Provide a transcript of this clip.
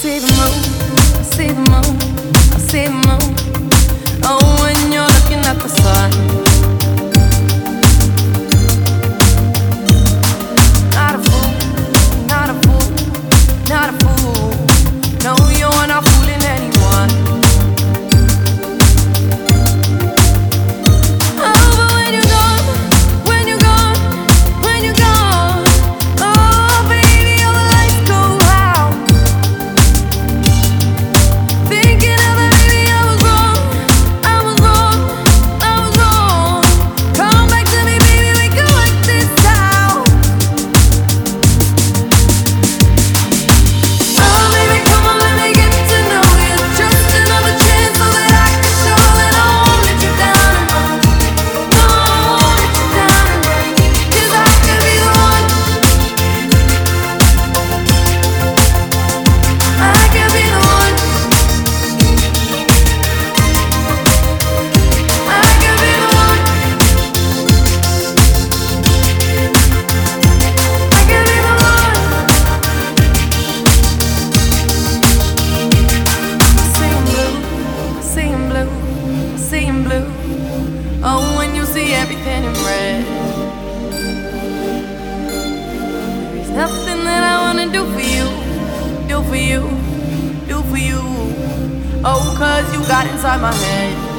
see the moon, I see the moon, I see the moon. everything in red. There is nothing that I wanna do for you, do for you, do for you. Oh, cause you got inside my head.